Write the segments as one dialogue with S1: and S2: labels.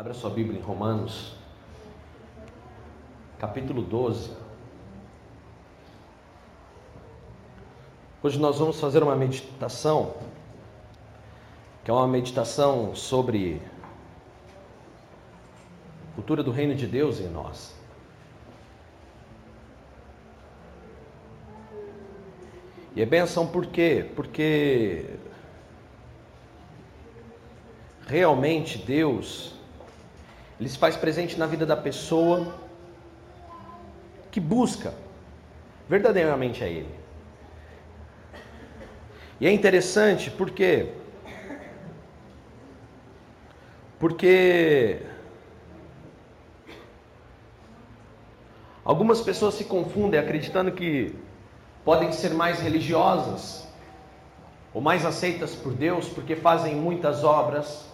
S1: Abra sua Bíblia em Romanos, capítulo 12. Hoje nós vamos fazer uma meditação, que é uma meditação sobre a cultura do reino de Deus em nós. E é benção por quê? Porque realmente Deus ele se faz presente na vida da pessoa que busca verdadeiramente a Ele. E é interessante porque porque algumas pessoas se confundem acreditando que podem ser mais religiosas ou mais aceitas por Deus porque fazem muitas obras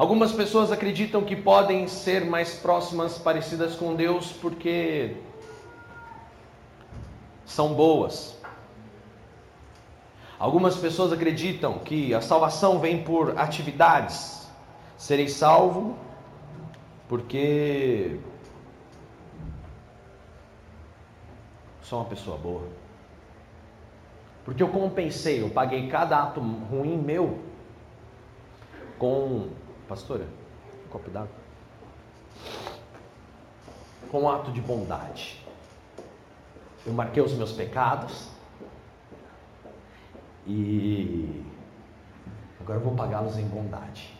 S1: Algumas pessoas acreditam que podem ser mais próximas, parecidas com Deus, porque são boas. Algumas pessoas acreditam que a salvação vem por atividades. Serei salvo porque sou uma pessoa boa. Porque eu compensei, eu paguei cada ato ruim meu com Pastora, um copo d'água. Com um ato de bondade. Eu marquei os meus pecados. E agora eu vou pagá-los em bondade.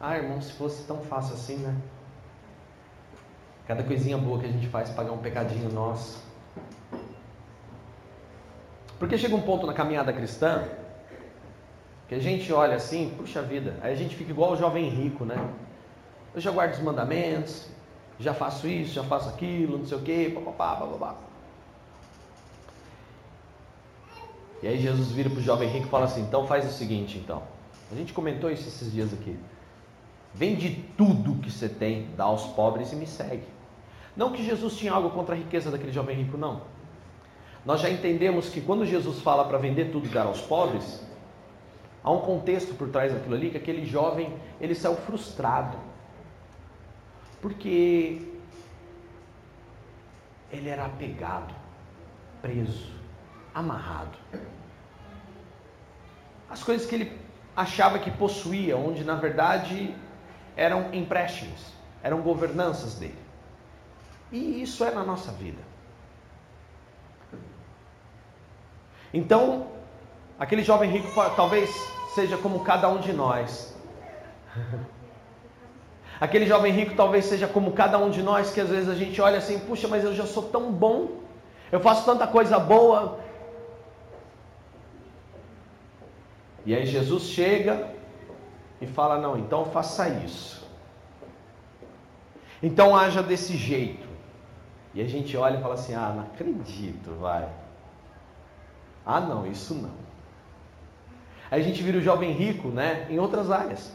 S1: Ah, irmão, se fosse tão fácil assim, né? Cada coisinha boa que a gente faz pagar um pecadinho nosso. Porque chega um ponto na caminhada cristã que a gente olha assim, puxa vida, aí a gente fica igual o jovem rico, né? Eu já guardo os mandamentos, já faço isso, já faço aquilo, não sei o quê, papapá, papapá. E aí Jesus vira para o jovem rico e fala assim: então faz o seguinte, então. A gente comentou isso esses dias aqui. Vende tudo que você tem, dá aos pobres e me segue. Não que Jesus tinha algo contra a riqueza daquele jovem rico, não. Nós já entendemos que quando Jesus fala para vender tudo e dar aos pobres, Há um contexto por trás daquilo ali que aquele jovem ele saiu frustrado. Porque ele era apegado, preso, amarrado. As coisas que ele achava que possuía, onde na verdade eram empréstimos, eram governanças dele. E isso é na nossa vida. Então, aquele jovem rico talvez seja como cada um de nós. Aquele jovem rico talvez seja como cada um de nós, que às vezes a gente olha assim, puxa, mas eu já sou tão bom, eu faço tanta coisa boa. E aí Jesus chega e fala: não, então faça isso. Então haja desse jeito. E a gente olha e fala assim: ah, não acredito, vai. Ah, não, isso não. Aí a gente vira o jovem rico, né, em outras áreas.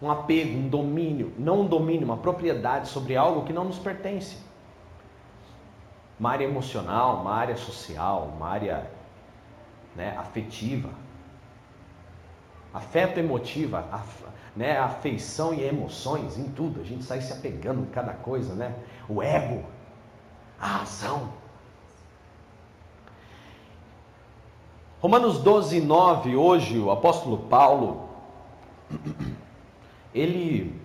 S1: Um apego, um domínio, não um domínio, uma propriedade sobre algo que não nos pertence. Uma área emocional, uma área social, uma área né, afetiva. Afeto emotiva, af, né, afeição e emoções em tudo. A gente sai se apegando em cada coisa, né? O ego, a ação. Romanos 12, 9, hoje o apóstolo Paulo, ele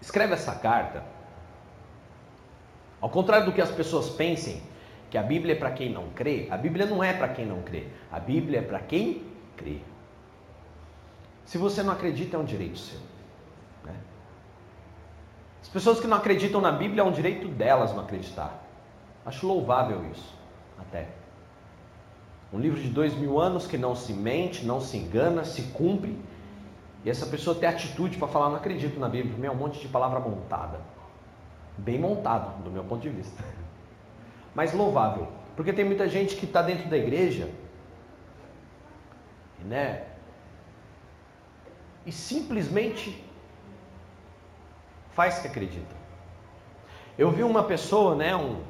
S1: escreve essa carta, ao contrário do que as pessoas pensem, que a Bíblia é para quem não crê, a Bíblia não é para quem não crê, a Bíblia é para quem crê. Se você não acredita, é um direito seu. Né? As pessoas que não acreditam na Bíblia é um direito delas não acreditar. Acho louvável isso, até. Um livro de dois mil anos que não se mente, não se engana, se cumpre. E essa pessoa tem atitude para falar, não acredito na Bíblia, é um monte de palavra montada. Bem montado, do meu ponto de vista. Mas louvável. Porque tem muita gente que está dentro da igreja, né? E simplesmente faz que acredita. Eu vi uma pessoa, né, um,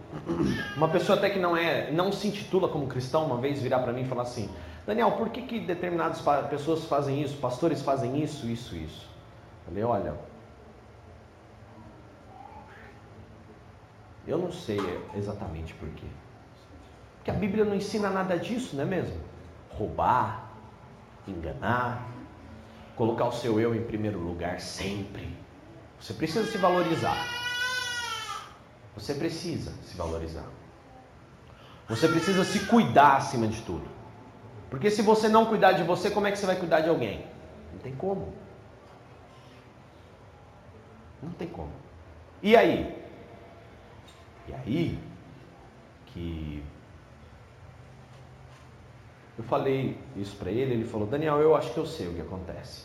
S1: uma pessoa até que não é, não se intitula como cristão, uma vez virar para mim e falar assim: Daniel, por que, que determinadas pessoas fazem isso, pastores fazem isso, isso, isso? Eu falei, olha, eu não sei exatamente por quê. Porque a Bíblia não ensina nada disso, não é mesmo? Roubar, enganar, colocar o seu eu em primeiro lugar sempre. Você precisa se valorizar. Você precisa se valorizar. Você precisa se cuidar acima de tudo. Porque se você não cuidar de você, como é que você vai cuidar de alguém? Não tem como. Não tem como. E aí? E aí que eu falei isso para ele, ele falou: Daniel, eu acho que eu sei o que acontece.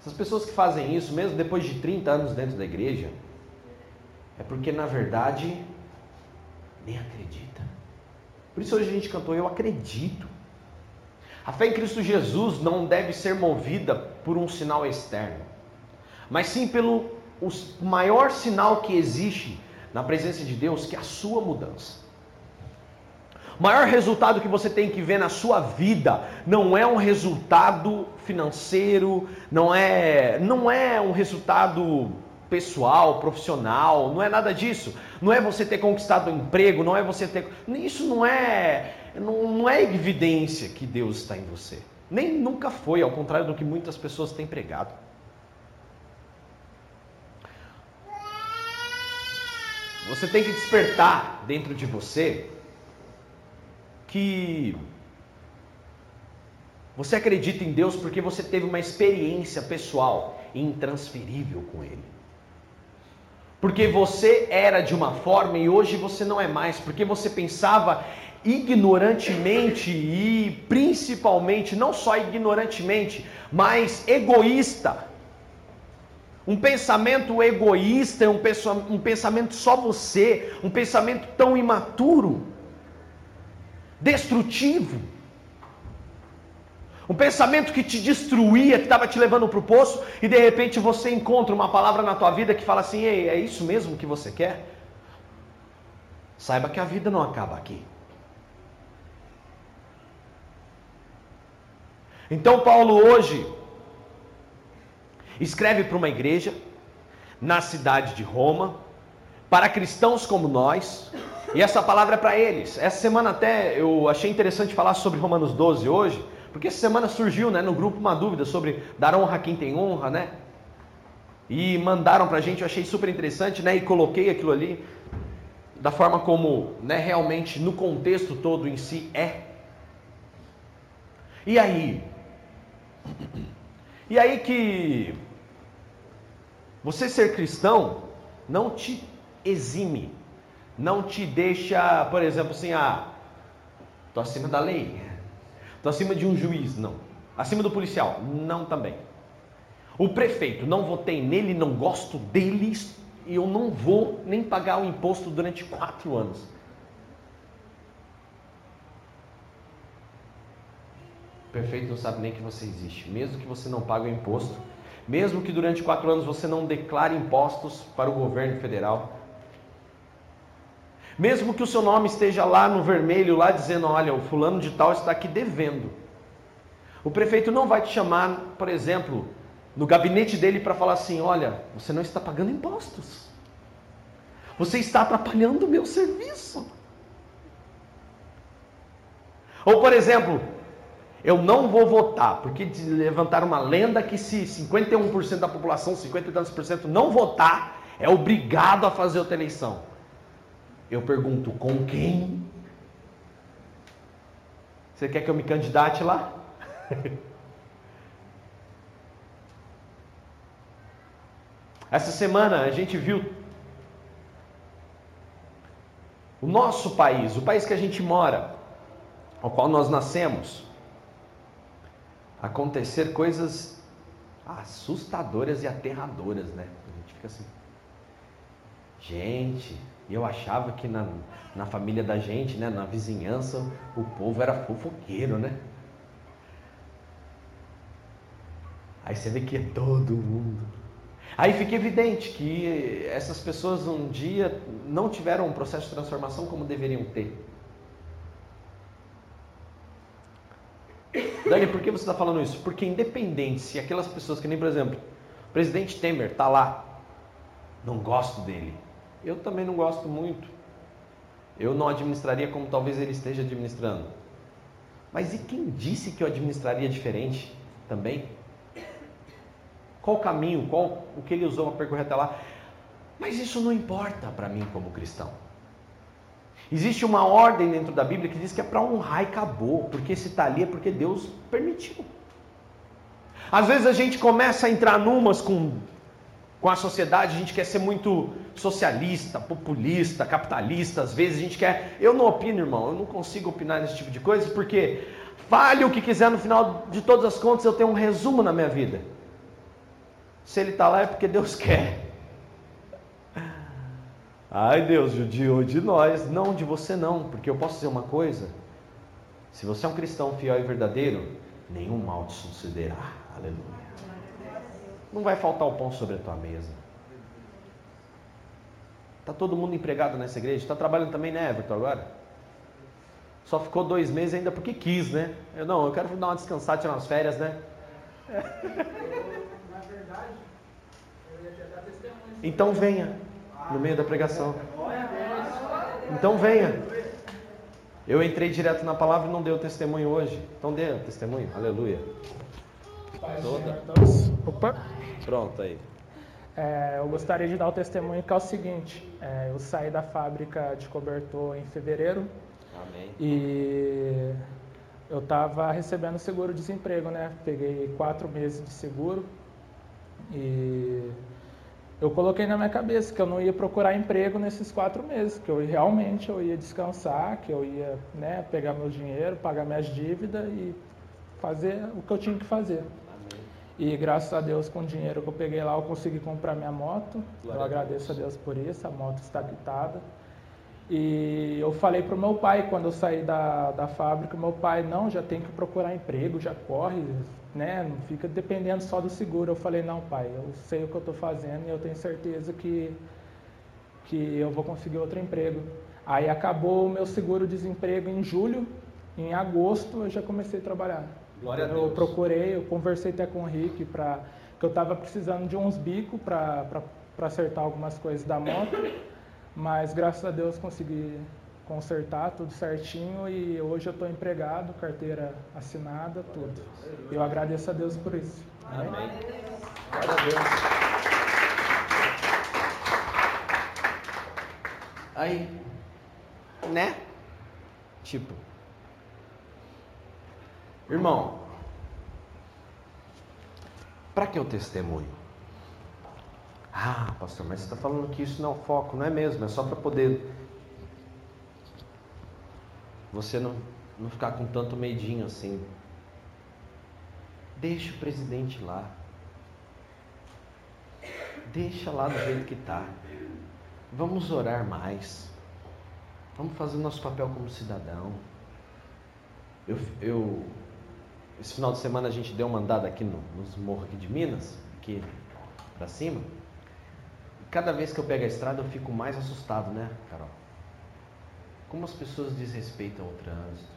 S1: Essas pessoas que fazem isso, mesmo depois de 30 anos dentro da igreja, é porque na verdade nem acredita. Por isso hoje a gente cantou: Eu acredito. A fé em Cristo Jesus não deve ser movida por um sinal externo, mas sim pelo o maior sinal que existe na presença de Deus, que é a sua mudança. O maior resultado que você tem que ver na sua vida não é um resultado financeiro, não é, não é um resultado pessoal, profissional, não é nada disso. Não é você ter conquistado um emprego, não é você ter. Isso não é, não, não é evidência que Deus está em você. Nem nunca foi, ao contrário do que muitas pessoas têm pregado. Você tem que despertar dentro de você que você acredita em Deus porque você teve uma experiência pessoal intransferível com Ele. Porque você era de uma forma e hoje você não é mais, porque você pensava ignorantemente e principalmente, não só ignorantemente, mas egoísta. Um pensamento egoísta, um pensamento só você, um pensamento tão imaturo destrutivo. Um pensamento que te destruía, que estava te levando para o poço, e de repente você encontra uma palavra na tua vida que fala assim: Ei, é isso mesmo que você quer? Saiba que a vida não acaba aqui. Então, Paulo hoje escreve para uma igreja na cidade de Roma, para cristãos como nós, e essa palavra é para eles. Essa semana até eu achei interessante falar sobre Romanos 12 hoje, porque essa semana surgiu né, no grupo uma dúvida sobre dar honra a quem tem honra, né? E mandaram para a gente, eu achei super interessante, né? E coloquei aquilo ali da forma como né, realmente no contexto todo em si é. E aí? E aí que você ser cristão não te exime não te deixa, por exemplo, assim, ah, tô acima da lei, tô acima de um juiz, não. Acima do policial, não também. O prefeito, não votei nele, não gosto dele e eu não vou nem pagar o imposto durante quatro anos. O prefeito não sabe nem que você existe, mesmo que você não pague o imposto, mesmo que durante quatro anos você não declare impostos para o governo federal, mesmo que o seu nome esteja lá no vermelho, lá dizendo: olha, o fulano de tal está aqui devendo. O prefeito não vai te chamar, por exemplo, no gabinete dele para falar assim: olha, você não está pagando impostos. Você está atrapalhando o meu serviço. Ou, por exemplo, eu não vou votar, porque levantaram uma lenda que se 51% da população, 50 e tantos por cento não votar, é obrigado a fazer outra eleição. Eu pergunto, com quem? Você quer que eu me candidate lá? Essa semana a gente viu o nosso país, o país que a gente mora, ao qual nós nascemos, acontecer coisas assustadoras e aterradoras, né? A gente fica assim, gente, e eu achava que na, na família da gente, né, na vizinhança, o povo era fofoqueiro, né? Aí você vê que é todo mundo. Aí fica evidente que essas pessoas um dia não tiveram um processo de transformação como deveriam ter. Dani, por que você está falando isso? Porque independente se aquelas pessoas que nem, por exemplo, o presidente Temer está lá, não gosto dele. Eu também não gosto muito. Eu não administraria como talvez ele esteja administrando. Mas e quem disse que eu administraria diferente também? Qual o caminho, qual o que ele usou para percorrer até lá? Mas isso não importa para mim como cristão. Existe uma ordem dentro da Bíblia que diz que é para honrar e acabou, porque se está ali é porque Deus permitiu. Às vezes a gente começa a entrar numas com, com a sociedade, a gente quer ser muito socialista, populista, capitalista, às vezes a gente quer. Eu não opino, irmão, eu não consigo opinar nesse tipo de coisa, porque fale o que quiser, no final de todas as contas eu tenho um resumo na minha vida. Se ele está lá é porque Deus quer. Ai Deus, judiou de nós. Não, de você não, porque eu posso dizer uma coisa. Se você é um cristão fiel e verdadeiro, nenhum mal te sucederá. Aleluia. Não vai faltar o pão sobre a tua mesa. Está todo mundo empregado nessa igreja? Está trabalhando também, né, Everton, agora? Só ficou dois meses ainda porque quis, né? Eu não, eu quero dar uma descansada, tirar umas férias, né? Na verdade, eu ia dar testemunho. Então venha no meio da pregação. Então venha. Eu entrei direto na palavra e não deu testemunho hoje. Então dê testemunho. Aleluia. Toda. Opa. Pronto aí.
S2: É, eu gostaria de dar o testemunho que é o seguinte: é, eu saí da fábrica de cobertor em fevereiro. Amém. E eu estava recebendo seguro-desemprego, né? Peguei quatro meses de seguro e eu coloquei na minha cabeça que eu não ia procurar emprego nesses quatro meses, que eu realmente eu ia descansar, que eu ia né, pegar meu dinheiro, pagar minhas dívidas e fazer o que eu tinha que fazer. E graças a Deus, com o dinheiro que eu peguei lá, eu consegui comprar minha moto. Glória eu agradeço a Deus. a Deus por isso, a moto está quitada. E eu falei para o meu pai, quando eu saí da, da fábrica, meu pai, não, já tem que procurar emprego, já corre, né? Não fica dependendo só do seguro. Eu falei, não, pai, eu sei o que eu estou fazendo e eu tenho certeza que, que eu vou conseguir outro emprego. Aí acabou o meu seguro-desemprego em julho, em agosto eu já comecei a trabalhar. Glória a Deus. Eu procurei, eu conversei até com o Rick, pra, que eu estava precisando de uns bicos para acertar algumas coisas da moto. Mas graças a Deus consegui consertar tudo certinho e hoje eu estou empregado, carteira assinada, tudo. Eu agradeço a Deus por isso. Amém. Amém. Glória a Deus.
S1: Aí, né? Tipo, irmão, para que o testemunho? Ah, pastor, mas você está falando que isso não é o foco, não é mesmo? É só para poder você não, não ficar com tanto medinho assim. Deixa o presidente lá. Deixa lá do jeito que está. Vamos orar mais. Vamos fazer o nosso papel como cidadão. Eu, eu, esse final de semana a gente deu uma andada aqui no, nos morros aqui de Minas, aqui para cima. Cada vez que eu pego a estrada eu fico mais assustado, né, Carol? Como as pessoas desrespeitam o trânsito.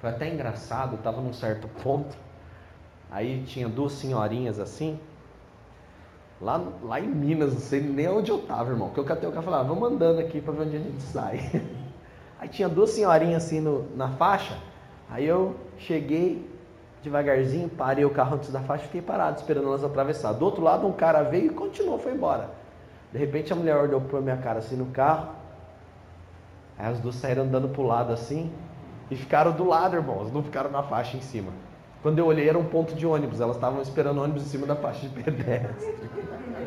S1: Foi até engraçado, eu estava num certo ponto, aí tinha duas senhorinhas assim, lá, lá em Minas, não sei nem onde eu estava, irmão, que eu catei o carro e falei, ah, vamos andando aqui para ver onde a gente sai. Aí tinha duas senhorinhas assim no, na faixa, aí eu cheguei devagarzinho, parei o carro antes da faixa fiquei parado esperando elas atravessar. Do outro lado um cara veio e continuou, foi embora. De repente a mulher olhou para minha cara assim no carro, Aí as duas saíram andando pro lado assim e ficaram do lado, irmãos, não ficaram na faixa em cima. Quando eu olhei era um ponto de ônibus, elas estavam esperando ônibus em cima da faixa de pedestre.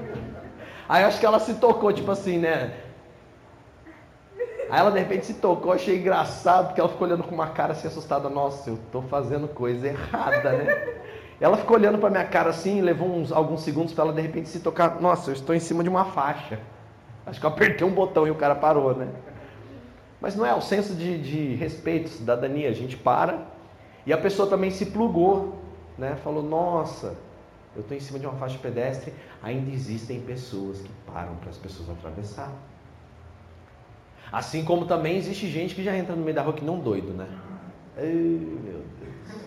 S1: Aí acho que ela se tocou, tipo assim, né? Aí ela de repente se tocou, achei engraçado, porque ela ficou olhando com uma cara assim assustada, nossa, eu tô fazendo coisa errada, né? Ela ficou olhando para minha cara assim, levou uns, alguns segundos para ela de repente se tocar, nossa, eu estou em cima de uma faixa. Acho que eu apertei um botão e o cara parou, né? Mas não é o senso de, de respeito, cidadania. A gente para e a pessoa também se plugou, né? Falou: Nossa, eu estou em cima de uma faixa pedestre. Ainda existem pessoas que param para as pessoas atravessar. Assim como também existe gente que já entra no meio da rua que não doido, né? Ai, meu Deus.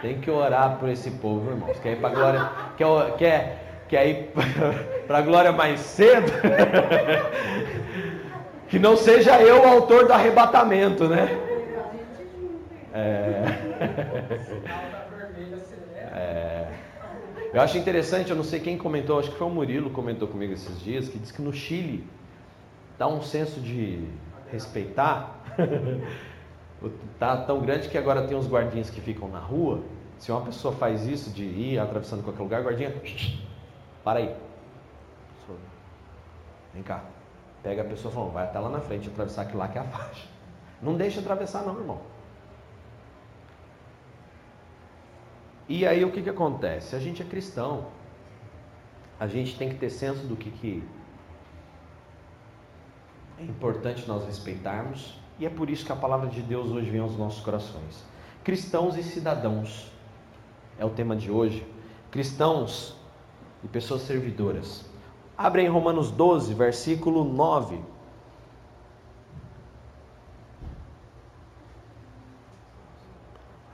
S1: Tem que orar por esse povo, irmãos. Quer ir para glória, quer, quer, quer ir para a glória mais cedo? que não seja eu o autor do arrebatamento, né? É... é... Eu acho interessante, eu não sei quem comentou, acho que foi o Murilo comentou comigo esses dias, que diz que no Chile dá um senso de respeitar. tá tão grande que agora tem uns guardinhas que ficam na rua. Se uma pessoa faz isso de ir atravessando qualquer lugar, guardinha, para aí. Vem cá. Pega a pessoa e fala, vai até lá na frente, atravessar aquilo lá que é a faixa. Não deixa atravessar não, irmão. E aí o que, que acontece? A gente é cristão. A gente tem que ter senso do que, que é importante nós respeitarmos. E é por isso que a palavra de Deus hoje vem aos nossos corações. Cristãos e cidadãos é o tema de hoje. Cristãos e pessoas servidoras. Abre em Romanos 12, versículo 9.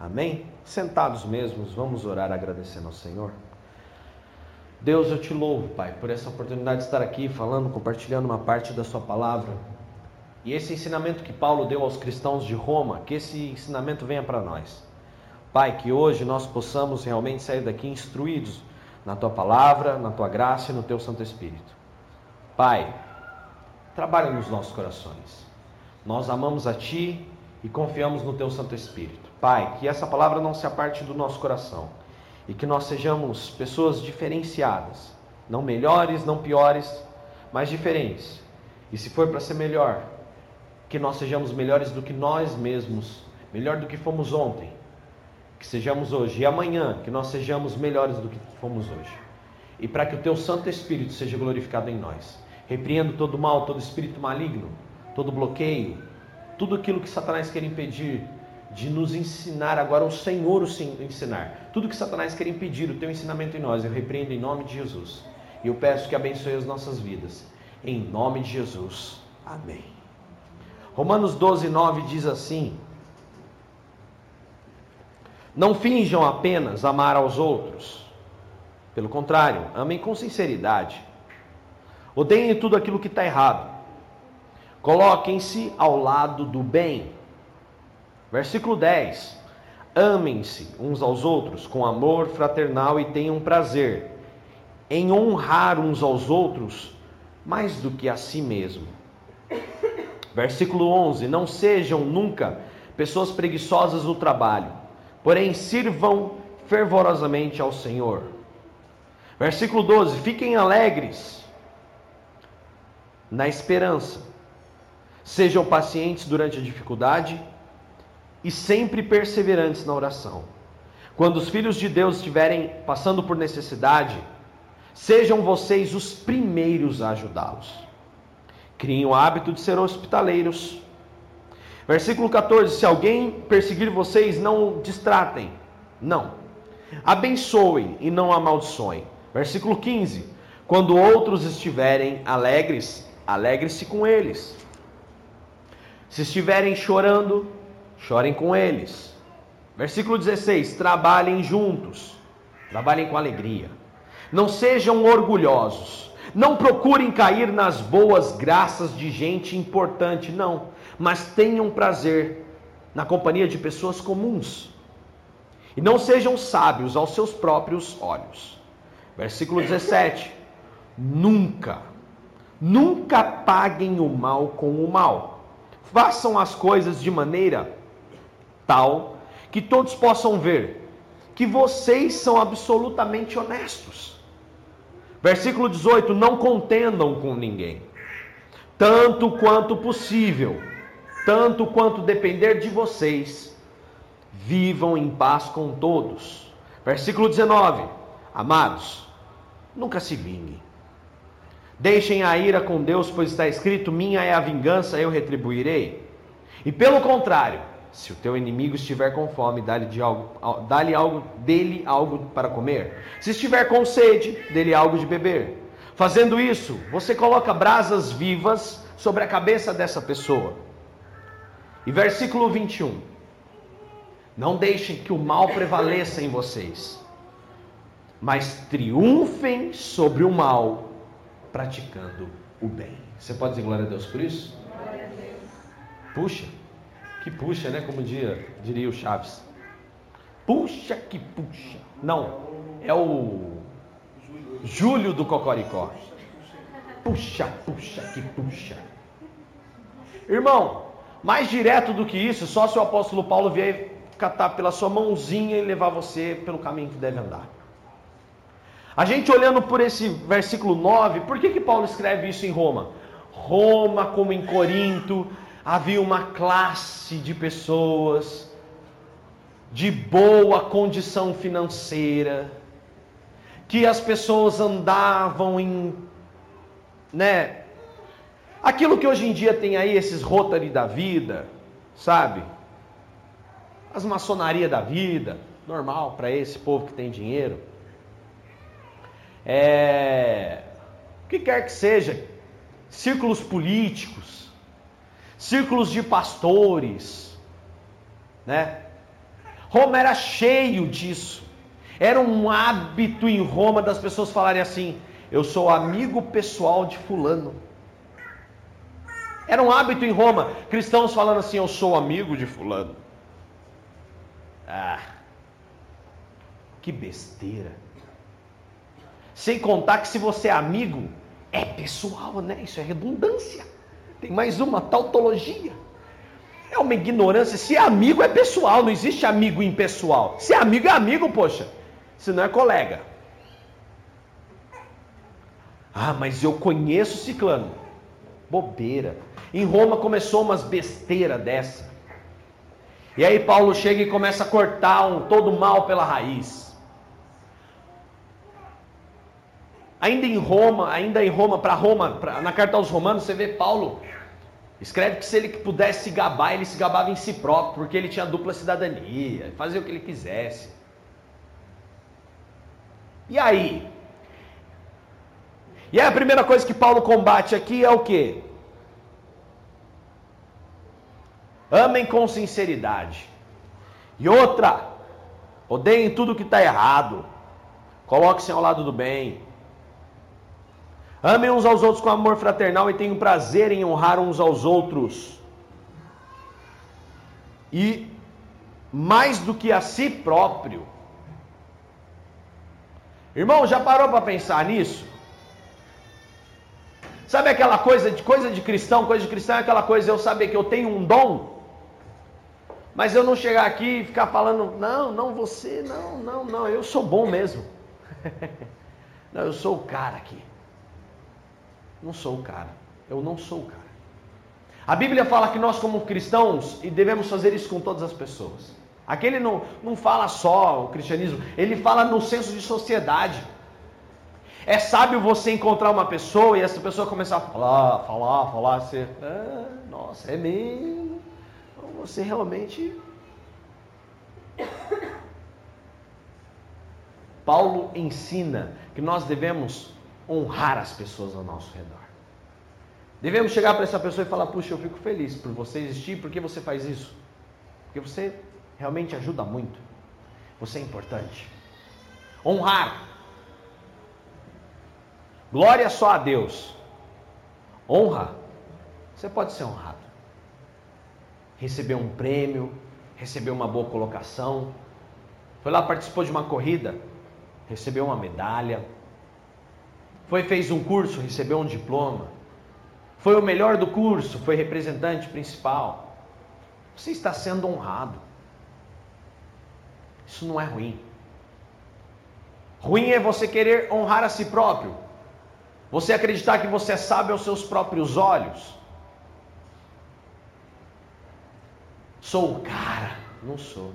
S1: Amém? Sentados mesmos, vamos orar agradecendo ao Senhor. Deus, eu te louvo, Pai, por essa oportunidade de estar aqui falando, compartilhando uma parte da Sua palavra. E esse ensinamento que Paulo deu aos cristãos de Roma, que esse ensinamento venha para nós. Pai, que hoje nós possamos realmente sair daqui instruídos na tua palavra, na tua graça e no teu Santo Espírito. Pai, trabalha nos nossos corações. Nós amamos a ti e confiamos no teu Santo Espírito. Pai, que essa palavra não se aparte do nosso coração e que nós sejamos pessoas diferenciadas, não melhores, não piores, mas diferentes. E se for para ser melhor, que nós sejamos melhores do que nós mesmos, melhor do que fomos ontem que sejamos hoje e amanhã que nós sejamos melhores do que fomos hoje. E para que o teu Santo Espírito seja glorificado em nós. Repreendo todo mal, todo espírito maligno, todo bloqueio, tudo aquilo que Satanás quer impedir de nos ensinar agora o Senhor o ensinar. Tudo que Satanás quer impedir o teu ensinamento em nós, eu repreendo em nome de Jesus. E eu peço que abençoe as nossas vidas. Em nome de Jesus. Amém. Romanos 12, 9 diz assim: não finjam apenas amar aos outros. Pelo contrário, amem com sinceridade. Odeiem tudo aquilo que está errado. Coloquem-se ao lado do bem. Versículo 10. Amem-se uns aos outros com amor fraternal e tenham prazer em honrar uns aos outros mais do que a si mesmo. Versículo 11. Não sejam nunca pessoas preguiçosas no trabalho porém sirvam fervorosamente ao Senhor. Versículo 12: Fiquem alegres na esperança, sejam pacientes durante a dificuldade e sempre perseverantes na oração. Quando os filhos de Deus estiverem passando por necessidade, sejam vocês os primeiros a ajudá-los. Criem o hábito de ser hospitaleiros Versículo 14: Se alguém perseguir vocês, não distratem. Não. Abençoem e não amaldiçoem. Versículo 15: Quando outros estiverem alegres, alegre-se com eles. Se estiverem chorando, chorem com eles. Versículo 16: Trabalhem juntos, trabalhem com alegria. Não sejam orgulhosos, não procurem cair nas boas graças de gente importante, não mas tenham prazer na companhia de pessoas comuns. E não sejam sábios aos seus próprios olhos. Versículo 17: Nunca, nunca paguem o mal com o mal. Façam as coisas de maneira tal que todos possam ver que vocês são absolutamente honestos. Versículo 18: Não contendam com ninguém, tanto quanto possível tanto quanto depender de vocês, vivam em paz com todos. Versículo 19: Amados, nunca se vinguem. Deixem a ira com Deus, pois está escrito: Minha é a vingança, eu retribuirei. E pelo contrário, se o teu inimigo estiver com fome, dá-lhe algo, dá algo, dele algo para comer. Se estiver com sede, dê-lhe algo de beber. Fazendo isso, você coloca brasas vivas sobre a cabeça dessa pessoa. E versículo 21. Não deixem que o mal prevaleça em vocês, mas triunfem sobre o mal, praticando o bem. Você pode dizer glória a Deus por isso? Glória a Deus. Puxa, que puxa, né? Como diria, diria o Chaves. Puxa que puxa. Não, é o Júlio do Cocoricó. Puxa, puxa que puxa. Irmão, mais direto do que isso, só se o apóstolo Paulo vier catar pela sua mãozinha e levar você pelo caminho que deve andar. A gente olhando por esse versículo 9, por que, que Paulo escreve isso em Roma? Roma, como em Corinto, havia uma classe de pessoas de boa condição financeira, que as pessoas andavam em, né, aquilo que hoje em dia tem aí esses Rotary da vida, sabe? As maçonaria da vida, normal para esse povo que tem dinheiro. É, o que quer que seja, círculos políticos, círculos de pastores, né? Roma era cheio disso. Era um hábito em Roma das pessoas falarem assim: eu sou amigo pessoal de Fulano. Era um hábito em Roma, cristãos falando assim: eu sou amigo de Fulano. Ah, que besteira. Sem contar que se você é amigo, é pessoal, né? Isso é redundância. Tem mais uma tautologia. É uma ignorância. Se é amigo, é pessoal. Não existe amigo impessoal. Se é amigo, é amigo, poxa. Se não é colega. Ah, mas eu conheço Ciclano. Bobeira. Em Roma começou umas besteiras dessa. E aí Paulo chega e começa a cortar um, todo mal pela raiz. Ainda em Roma, ainda em Roma, para Roma, pra, na carta aos Romanos, você vê Paulo escreve que se ele pudesse se gabar, ele se gabava em si próprio, porque ele tinha dupla cidadania, fazia o que ele quisesse. E aí? E aí a primeira coisa que Paulo combate aqui é o que? Amem com sinceridade. E outra, odeiem tudo que está errado. Coloque-se ao lado do bem. Amem uns aos outros com amor fraternal e tenham prazer em honrar uns aos outros. E mais do que a si próprio. Irmão, já parou para pensar nisso? Sabe aquela coisa de coisa de cristão, coisa de cristão é aquela coisa eu saber que eu tenho um dom, mas eu não chegar aqui e ficar falando, não, não você, não, não, não, eu sou bom mesmo. não, eu sou o cara aqui. Não sou o cara. Eu não sou o cara. A Bíblia fala que nós, como cristãos, e devemos fazer isso com todas as pessoas. Aqui ele não, não fala só o cristianismo, ele fala no senso de sociedade. É sábio você encontrar uma pessoa e essa pessoa começar a falar, falar, falar, você, ah, nossa, é mesmo. Então você realmente. Paulo ensina que nós devemos honrar as pessoas ao nosso redor. Devemos chegar para essa pessoa e falar: Puxa, eu fico feliz por você existir, por que você faz isso? Porque você realmente ajuda muito, você é importante. Honrar. Glória só a Deus. Honra. Você pode ser honrado. Receber um prêmio, receber uma boa colocação. Foi lá, participou de uma corrida, recebeu uma medalha foi fez um curso, recebeu um diploma. Foi o melhor do curso, foi representante principal. Você está sendo honrado. Isso não é ruim. Ruim é você querer honrar a si próprio. Você acreditar que você sabe aos seus próprios olhos. Sou o cara. Não sou.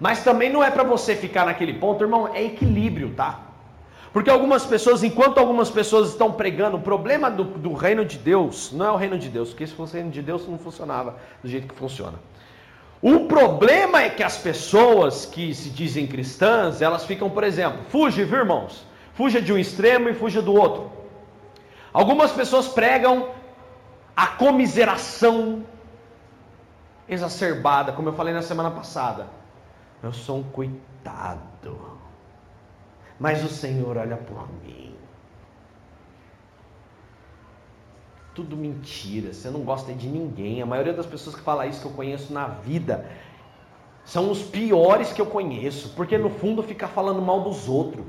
S1: Mas também não é para você ficar naquele ponto, irmão, é equilíbrio, tá? Porque algumas pessoas, enquanto algumas pessoas estão pregando, o problema do, do, reino de Deus não é o reino de Deus, porque se fosse o reino de Deus não funcionava do jeito que funciona. O problema é que as pessoas que se dizem cristãs, elas ficam, por exemplo, fuja, viu, irmãos? Fuja de um extremo e fuja do outro. Algumas pessoas pregam a comiseração, exacerbada, como eu falei na semana passada. Eu sou um coitado. Mas o Senhor olha por mim. Tudo mentira, você não gosta de ninguém. A maioria das pessoas que fala isso que eu conheço na vida são os piores que eu conheço, porque no fundo fica falando mal dos outros.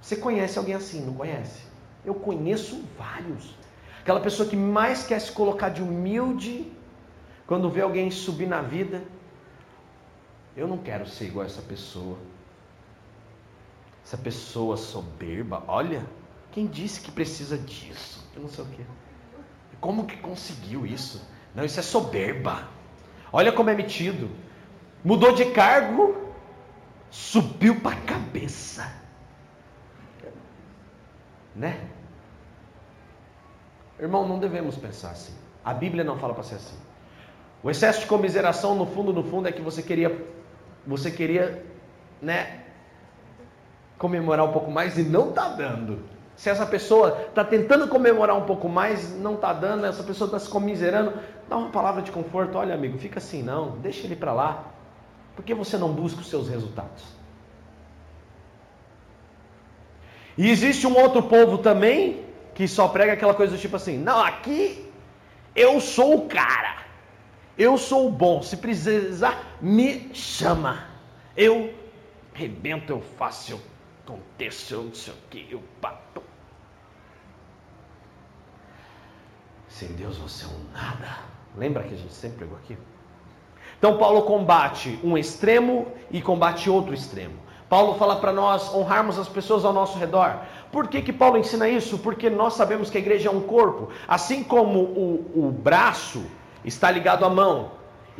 S1: Você conhece alguém assim, não conhece? Eu conheço vários. Aquela pessoa que mais quer se colocar de humilde quando vê alguém subir na vida. Eu não quero ser igual essa pessoa. Essa pessoa soberba, olha, quem disse que precisa disso? Eu não sei o que. Como que conseguiu isso? Não, isso é soberba. Olha como é metido. Mudou de cargo, subiu para a cabeça. Né? Irmão, não devemos pensar assim. A Bíblia não fala para ser assim. O excesso de comiseração, no fundo, no fundo, é que você queria, você queria, né, comemorar um pouco mais e não está dando. Se essa pessoa está tentando comemorar um pouco mais, não está dando, essa pessoa está se comiserando, dá uma palavra de conforto. Olha, amigo, fica assim, não, deixa ele para lá. Por que você não busca os seus resultados? E existe um outro povo também que só prega aquela coisa do tipo assim: não, aqui eu sou o cara, eu sou o bom, se precisar, me chama. Eu rebento, eu faço, eu aconteço, eu não sei o que, eu bato. Sem Deus você é um nada. Lembra que a gente sempre pregou aqui? Então Paulo combate um extremo e combate outro extremo. Paulo fala para nós honrarmos as pessoas ao nosso redor. Por que, que Paulo ensina isso? Porque nós sabemos que a igreja é um corpo. Assim como o, o braço está ligado à mão,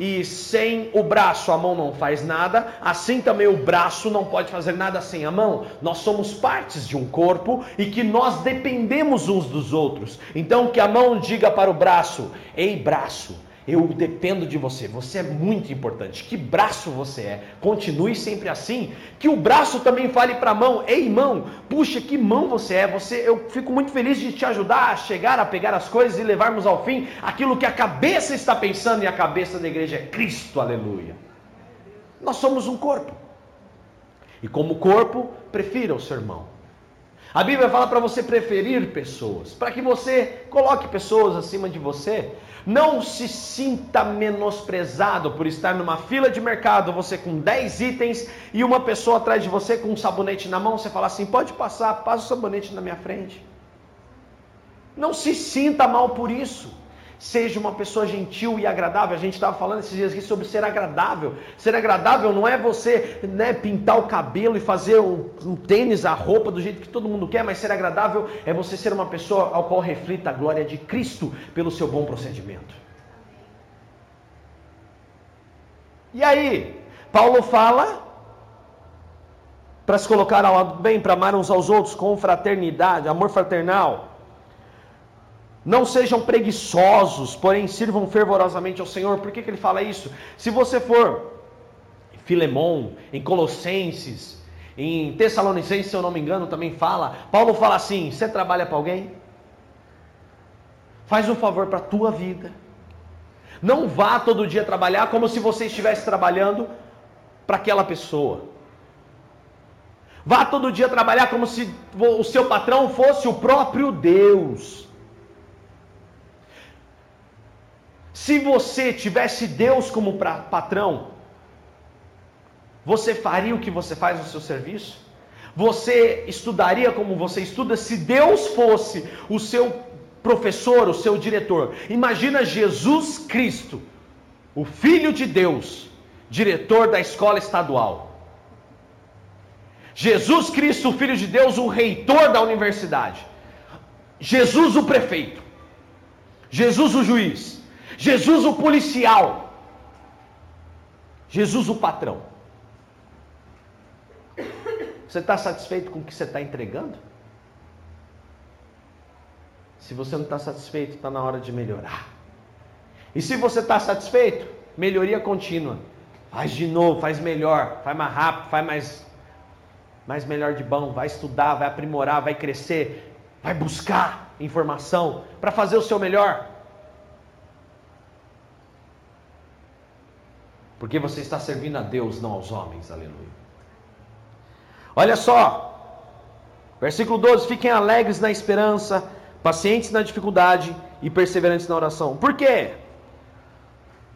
S1: e sem o braço a mão não faz nada, assim também o braço não pode fazer nada sem a mão. Nós somos partes de um corpo e que nós dependemos uns dos outros. Então que a mão diga para o braço: "Ei, braço, eu dependo de você, você é muito importante. Que braço você é? Continue sempre assim. Que o braço também fale para a mão: Ei, mão, puxa, que mão você é. Você, eu fico muito feliz de te ajudar a chegar a pegar as coisas e levarmos ao fim aquilo que a cabeça está pensando e a cabeça da igreja é Cristo, aleluia. Nós somos um corpo. E como corpo, prefira o seu irmão. A Bíblia fala para você preferir pessoas, para que você coloque pessoas acima de você. Não se sinta menosprezado por estar numa fila de mercado, você com 10 itens e uma pessoa atrás de você com um sabonete na mão, você fala assim: pode passar, passa o sabonete na minha frente. Não se sinta mal por isso. Seja uma pessoa gentil e agradável. A gente estava falando esses dias aqui sobre ser agradável. Ser agradável não é você né, pintar o cabelo e fazer um, tênis, a roupa do jeito que todo mundo quer, mas ser agradável é você ser uma pessoa ao qual reflita a glória de Cristo pelo seu bom procedimento. E aí, Paulo fala para se colocar ao lado bem, para amar uns aos outros com fraternidade, amor fraternal. Não sejam preguiçosos, porém sirvam fervorosamente ao Senhor. Por que, que ele fala isso? Se você for em Filemon, em Colossenses, em Tessalonicenses, se eu não me engano, também fala. Paulo fala assim: você trabalha para alguém? Faz um favor para a tua vida. Não vá todo dia trabalhar como se você estivesse trabalhando para aquela pessoa. Vá todo dia trabalhar como se o seu patrão fosse o próprio Deus. Se você tivesse Deus como patrão, você faria o que você faz no seu serviço? Você estudaria como você estuda se Deus fosse o seu professor, o seu diretor? Imagina Jesus Cristo, o Filho de Deus, diretor da escola estadual. Jesus Cristo, o Filho de Deus, o reitor da universidade. Jesus, o prefeito. Jesus, o juiz. Jesus o policial, Jesus o patrão. Você está satisfeito com o que você está entregando? Se você não está satisfeito, está na hora de melhorar. E se você está satisfeito, melhoria contínua. Faz de novo, faz melhor, faz mais rápido, faz mais, mais melhor de bom, vai estudar, vai aprimorar, vai crescer, vai buscar informação para fazer o seu melhor. Porque você está servindo a Deus, não aos homens. Aleluia. Olha só, versículo 12: Fiquem alegres na esperança, pacientes na dificuldade e perseverantes na oração. Por quê?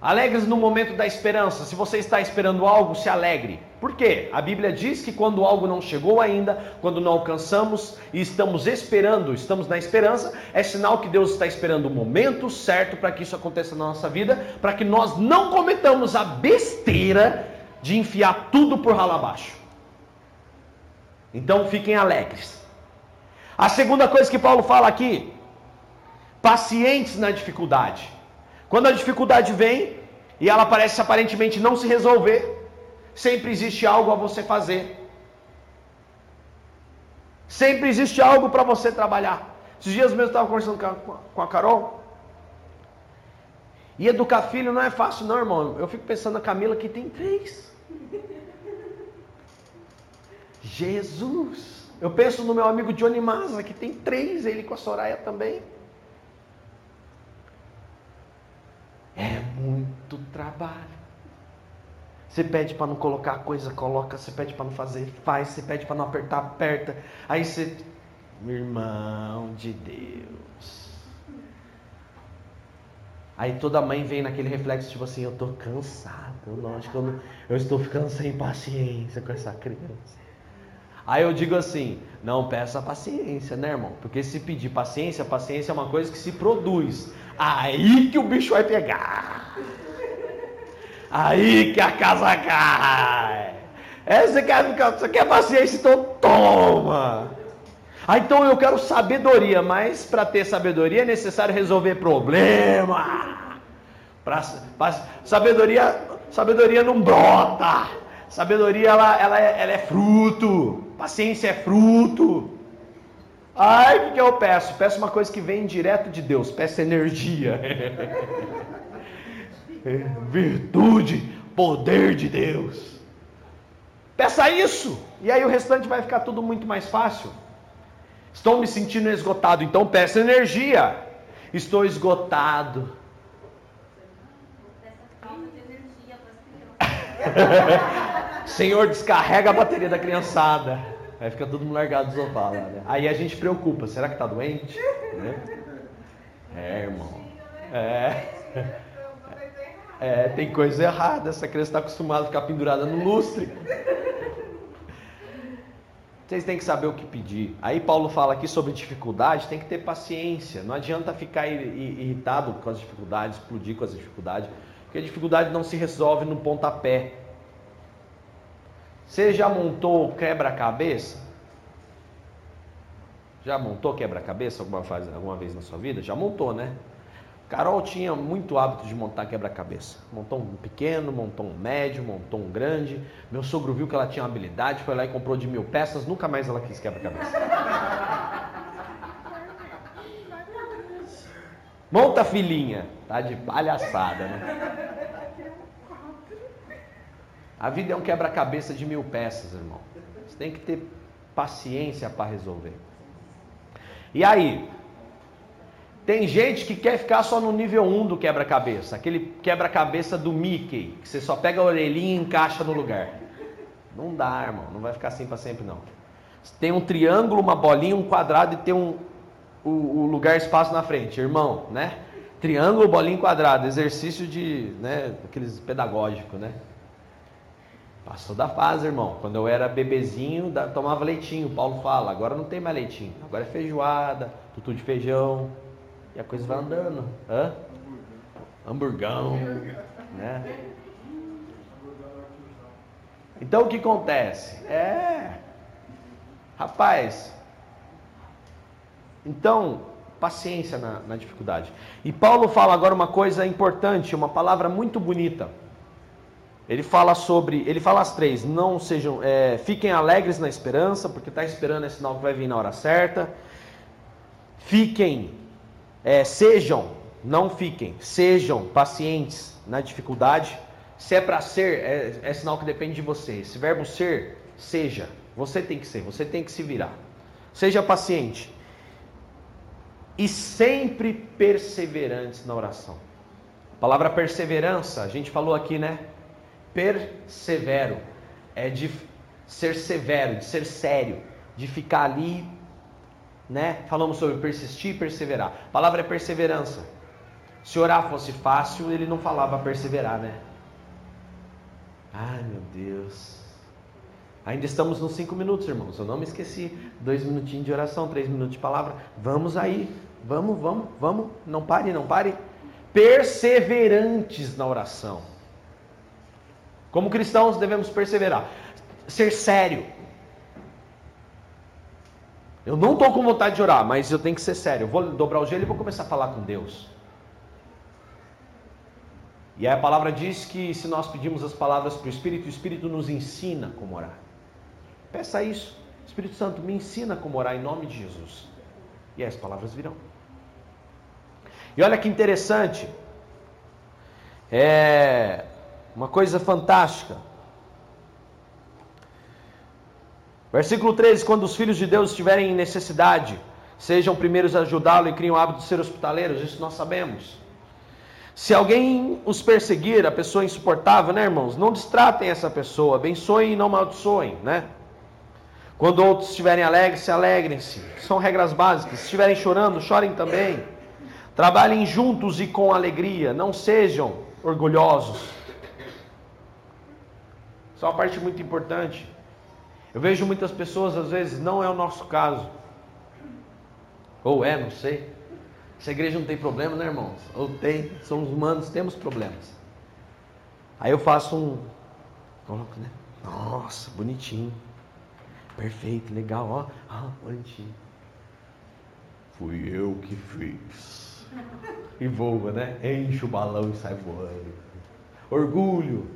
S1: Alegres no momento da esperança. Se você está esperando algo, se alegre. Por quê? A Bíblia diz que quando algo não chegou ainda, quando não alcançamos e estamos esperando, estamos na esperança, é sinal que Deus está esperando o momento certo para que isso aconteça na nossa vida, para que nós não cometamos a besteira de enfiar tudo por ralo abaixo. Então fiquem alegres. A segunda coisa que Paulo fala aqui, pacientes na dificuldade. Quando a dificuldade vem e ela parece aparentemente não se resolver, sempre existe algo a você fazer. Sempre existe algo para você trabalhar. Esses dias mesmo eu estava conversando com a Carol. E educar filho não é fácil, não, irmão. Eu fico pensando na Camila que tem três. Jesus. Eu penso no meu amigo Johnny Maza, que tem três, ele com a Soraya também. É muito trabalho. Você pede para não colocar coisa, coloca. Você pede para não fazer, faz. Você pede para não apertar, aperta. Aí você. Irmão de Deus. Aí toda mãe vem naquele reflexo, tipo assim: eu estou cansado. Lógico, eu, não, eu estou ficando sem paciência com essa criança. Aí eu digo assim: não peça paciência, né, irmão? Porque se pedir paciência, paciência é uma coisa que se produz. Aí que o bicho vai pegar. Aí que a casa cai. É, você, quer, você quer paciência, então toma. Ah, então eu quero sabedoria, mas para ter sabedoria é necessário resolver problema. Pra, pra, sabedoria, sabedoria não brota. Sabedoria ela, ela, é, ela é fruto. Paciência é fruto. Ai, o que, que eu peço? Peço uma coisa que vem direto de Deus, peço energia. Virtude, poder de Deus. Peça isso, e aí o restante vai ficar tudo muito mais fácil. Estou me sentindo esgotado, então peça energia. Estou esgotado. Senhor, descarrega a bateria da criançada. Aí fica todo mundo largado do sofá lá, né? Aí a gente preocupa, será que tá doente? Né? É, irmão. É. É, tem coisa errada. Essa criança está acostumada a ficar pendurada no lustre. Vocês têm que saber o que pedir. Aí Paulo fala aqui sobre dificuldade, tem que ter paciência. Não adianta ficar irritado com as dificuldades, explodir com as dificuldades, porque a dificuldade não se resolve no pontapé. Você já montou quebra-cabeça? Já montou quebra-cabeça alguma, alguma vez na sua vida? Já montou, né? Carol tinha muito hábito de montar quebra-cabeça. Montou um pequeno, montou um médio, montou um grande. Meu sogro viu que ela tinha habilidade, foi lá e comprou de mil peças. Nunca mais ela quis quebra-cabeça. Monta, filhinha. Tá de palhaçada, né? A vida é um quebra-cabeça de mil peças, irmão. Você tem que ter paciência para resolver. E aí? Tem gente que quer ficar só no nível 1 do quebra-cabeça, aquele quebra-cabeça do Mickey, que você só pega a orelhinha e encaixa no lugar. Não dá, irmão, não vai ficar assim para sempre não. Tem um triângulo, uma bolinha, um quadrado e tem um, o, o lugar espaço na frente, irmão, né? Triângulo, bolinha, quadrado, exercício de, né, aqueles pedagógico, né? Passou da fase, irmão. Quando eu era bebezinho, tomava leitinho. Paulo fala, agora não tem mais leitinho. Agora é feijoada, tutu de feijão. E a coisa vai andando. Hã? Hamburgão. Né? Então o que acontece? É. Rapaz. Então, paciência na, na dificuldade. E Paulo fala agora uma coisa importante, uma palavra muito bonita. Ele fala sobre, ele fala as três, não sejam, é, fiquem alegres na esperança, porque está esperando é sinal que vai vir na hora certa. Fiquem, é, sejam, não fiquem, sejam pacientes na dificuldade. Se é para ser, é, é sinal que depende de você. Esse verbo ser, seja. Você tem que ser, você tem que se virar. Seja paciente. E sempre perseverantes na oração. A palavra perseverança, a gente falou aqui, né? Persevero é de ser severo, de ser sério, de ficar ali, né? Falamos sobre persistir e perseverar. A palavra é perseverança. Se orar fosse fácil, ele não falava perseverar, né? Ai meu Deus. Ainda estamos nos cinco minutos, irmãos. Eu não me esqueci. Dois minutinhos de oração, três minutos de palavra. Vamos aí. Vamos, vamos, vamos. Não pare, não pare. Perseverantes na oração. Como cristãos devemos perseverar. Ser sério. Eu não estou com vontade de orar, mas eu tenho que ser sério. Eu vou dobrar o gelo e vou começar a falar com Deus. E aí a palavra diz que se nós pedimos as palavras para o Espírito, o Espírito nos ensina como orar. Peça isso. Espírito Santo, me ensina como orar em nome de Jesus. E as palavras virão. E olha que interessante. É uma coisa fantástica. Versículo 13: Quando os filhos de Deus estiverem em necessidade, sejam primeiros a ajudá-lo e criem o hábito de ser hospitaleiros, isso nós sabemos. Se alguém os perseguir, a pessoa insuportável, né, irmãos? Não distratem essa pessoa, abençoem e não amaldiçoem, né? Quando outros estiverem alegres, se alegrem-se. São regras básicas. Se estiverem chorando, chorem também. Trabalhem juntos e com alegria. Não sejam orgulhosos. Só uma parte muito importante. Eu vejo muitas pessoas, às vezes, não é o nosso caso. Ou é, não sei. Essa igreja não tem problema, né, irmãos? Ou tem, somos humanos, temos problemas. Aí eu faço um. Né? Nossa, bonitinho. Perfeito, legal, ó. Ah, bonitinho. Fui eu que fiz. E voa, né? Enche o balão e sai voando. Orgulho.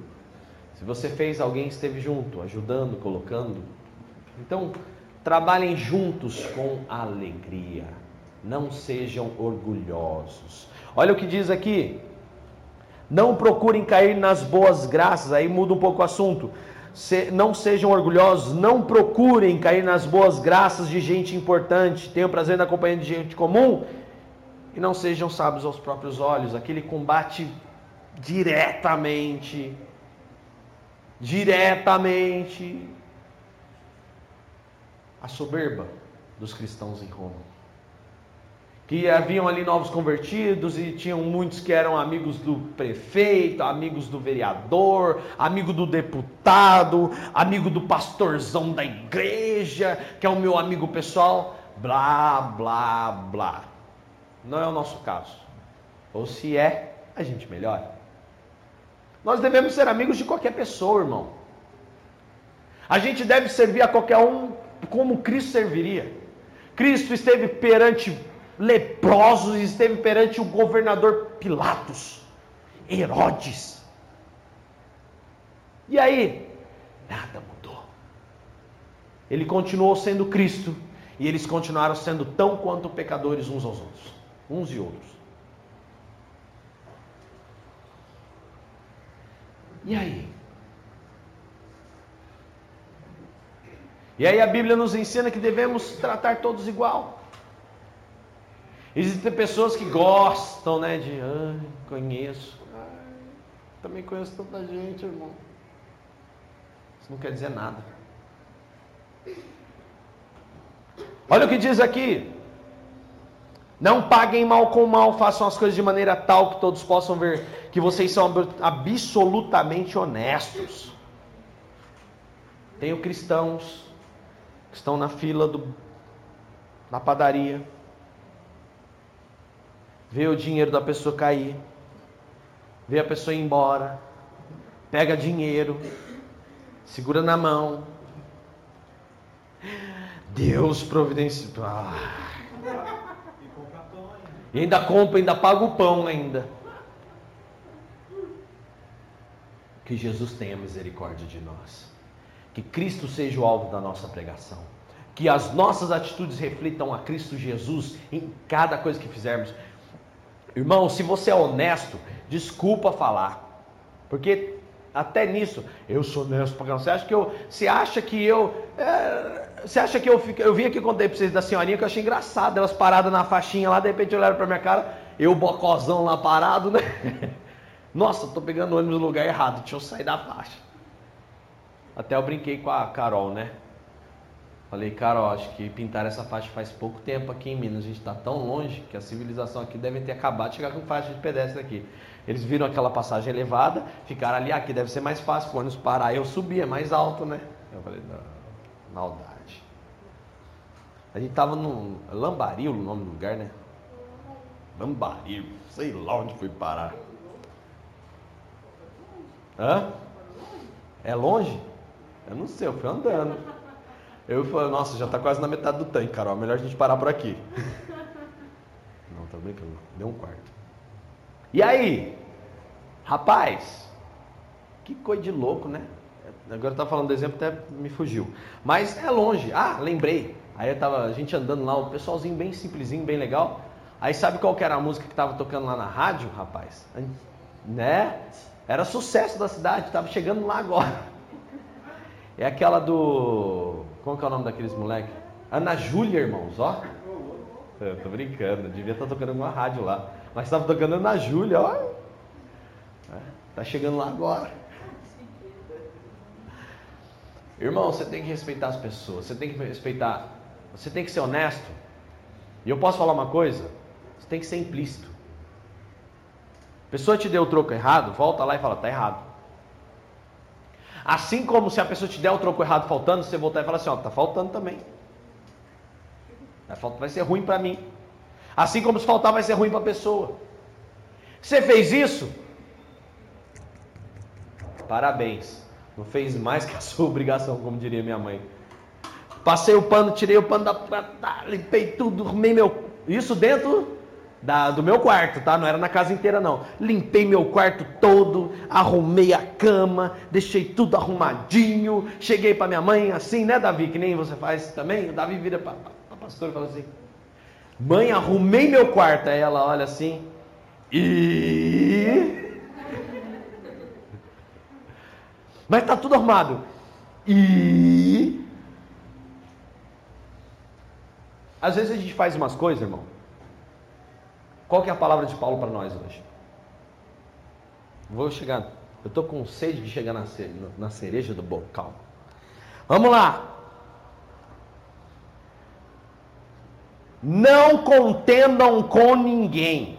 S1: Se você fez, alguém esteve junto, ajudando, colocando. Então, trabalhem juntos com alegria não sejam orgulhosos. Olha o que diz aqui. Não procurem cair nas boas graças, aí muda um pouco o assunto. Se, não sejam orgulhosos, não procurem cair nas boas graças de gente importante. Tenham prazer na companhia de gente comum e não sejam sábios aos próprios olhos. Aquele combate diretamente, diretamente a soberba dos cristãos em Roma que haviam ali novos convertidos e tinham muitos que eram amigos do prefeito, amigos do vereador, amigo do deputado, amigo do pastorzão da igreja, que é o meu amigo pessoal, blá, blá, blá. Não é o nosso caso. Ou se é, a gente melhora. Nós devemos ser amigos de qualquer pessoa, irmão. A gente deve servir a qualquer um como Cristo serviria. Cristo esteve perante leprosos esteve perante o governador Pilatos, Herodes. E aí? Nada mudou. Ele continuou sendo Cristo e eles continuaram sendo tão quanto pecadores uns aos outros, uns e outros. E aí? E aí a Bíblia nos ensina que devemos tratar todos igual. Existem pessoas que gostam, né, de, ai, conheço. Ai, também conheço tanta gente, irmão. Isso não quer dizer nada. Olha o que diz aqui. Não paguem mal com mal, façam as coisas de maneira tal que todos possam ver que vocês são absolutamente honestos. Tenho cristãos que estão na fila do, da padaria vê o dinheiro da pessoa cair, vê a pessoa ir embora, pega dinheiro, segura na mão. Deus providencia. Ah. E ainda compra, ainda paga o pão ainda. Que Jesus tenha misericórdia de nós. Que Cristo seja o alvo da nossa pregação. Que as nossas atitudes reflitam a Cristo Jesus em cada coisa que fizermos. Irmão, se você é honesto, desculpa falar. Porque até nisso, eu sou honesto pra Você acha que eu. Você acha que eu. É, você acha que eu Eu vim aqui contei pra vocês da senhorinha que eu achei engraçado, elas paradas na faixinha lá, de repente olharam pra minha cara, eu bocozão lá parado, né? Nossa, tô pegando ônibus no lugar errado, deixa eu sair da faixa. Até eu brinquei com a Carol, né? Falei, Carol, acho que pintar essa faixa faz pouco tempo aqui em Minas. A gente está tão longe que a civilização aqui deve ter acabado de chegar com faixa de pedestre aqui. Eles viram aquela passagem elevada, ficaram ali, ah, aqui deve ser mais fácil, o ônibus parar. Eu subi, é mais alto, né? Eu falei, não, maldade. A gente tava no Lambaril, o nome do lugar, né? Lambaril, sei lá onde fui parar. Hã? É longe? Eu não sei, eu fui andando. Eu falei, nossa, já está quase na metade do tanque, Carol. Melhor a gente parar por aqui. Não, tá brincando. Deu um quarto. E aí? Rapaz, que coisa de louco, né? Agora eu tava falando do exemplo, até me fugiu. Mas é longe. Ah, lembrei. Aí tava, a gente andando lá, o pessoalzinho bem simplesinho, bem legal. Aí sabe qual que era a música que tava tocando lá na rádio, rapaz? Né? Era sucesso da cidade, tava chegando lá agora. É aquela do. Como que é o nome daqueles moleque? Ana Júlia, irmãos, ó. Eu tô brincando, devia estar tá tocando uma rádio lá. Mas estava tocando Ana Júlia, ó. É, tá chegando lá agora. Irmão, você tem que respeitar as pessoas, você tem que respeitar, você tem que ser honesto. E eu posso falar uma coisa? Você tem que ser implícito. A pessoa te deu o troco errado, volta lá e fala, tá errado. Assim como se a pessoa te der o troco errado faltando, você voltar e falar assim, ó, tá faltando também. Vai ser ruim para mim. Assim como se faltar vai ser ruim para a pessoa. Você fez isso? Parabéns. Não fez mais que a sua obrigação, como diria minha mãe. Passei o pano, tirei o pano da. limpei tudo, arrumei meu. Isso dentro da, do meu quarto, tá? Não era na casa inteira, não. Limpei meu quarto todo, arrumei a cama, deixei tudo arrumadinho. Cheguei para minha mãe assim, né, Davi? Que nem você faz também. O Davi vira para a pastora e fala assim: Mãe, arrumei meu quarto. Aí ela olha assim, e. Mas tá tudo arrumado. E. Às vezes a gente faz umas coisas, irmão qual que é a palavra de Paulo para nós hoje? Vou chegar. Eu estou com sede de chegar na, na cereja do bocal. Vamos lá. Não contendam com ninguém,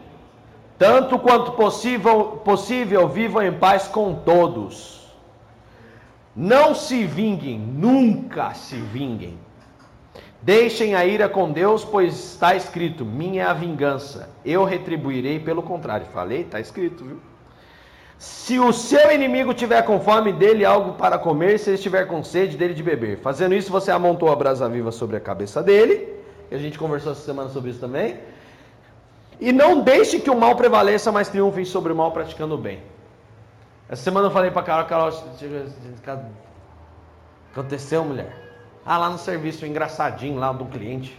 S1: tanto quanto possível, possível vivam em paz com todos. Não se vinguem, nunca se vinguem Deixem a ira com Deus, pois está escrito: minha é a vingança, eu retribuirei. Pelo contrário, falei, está escrito, viu? Se o seu inimigo tiver com fome, dele algo para comer, se ele estiver com sede, dele de beber. Fazendo isso, você amontou a brasa viva sobre a cabeça dele, e a gente conversou essa semana sobre isso também. E não deixe que o mal prevaleça, mas triunfe sobre o mal praticando o bem. Essa semana eu falei para Carol, Carol, aconteceu, mulher? Ah, lá no serviço, engraçadinho lá do cliente.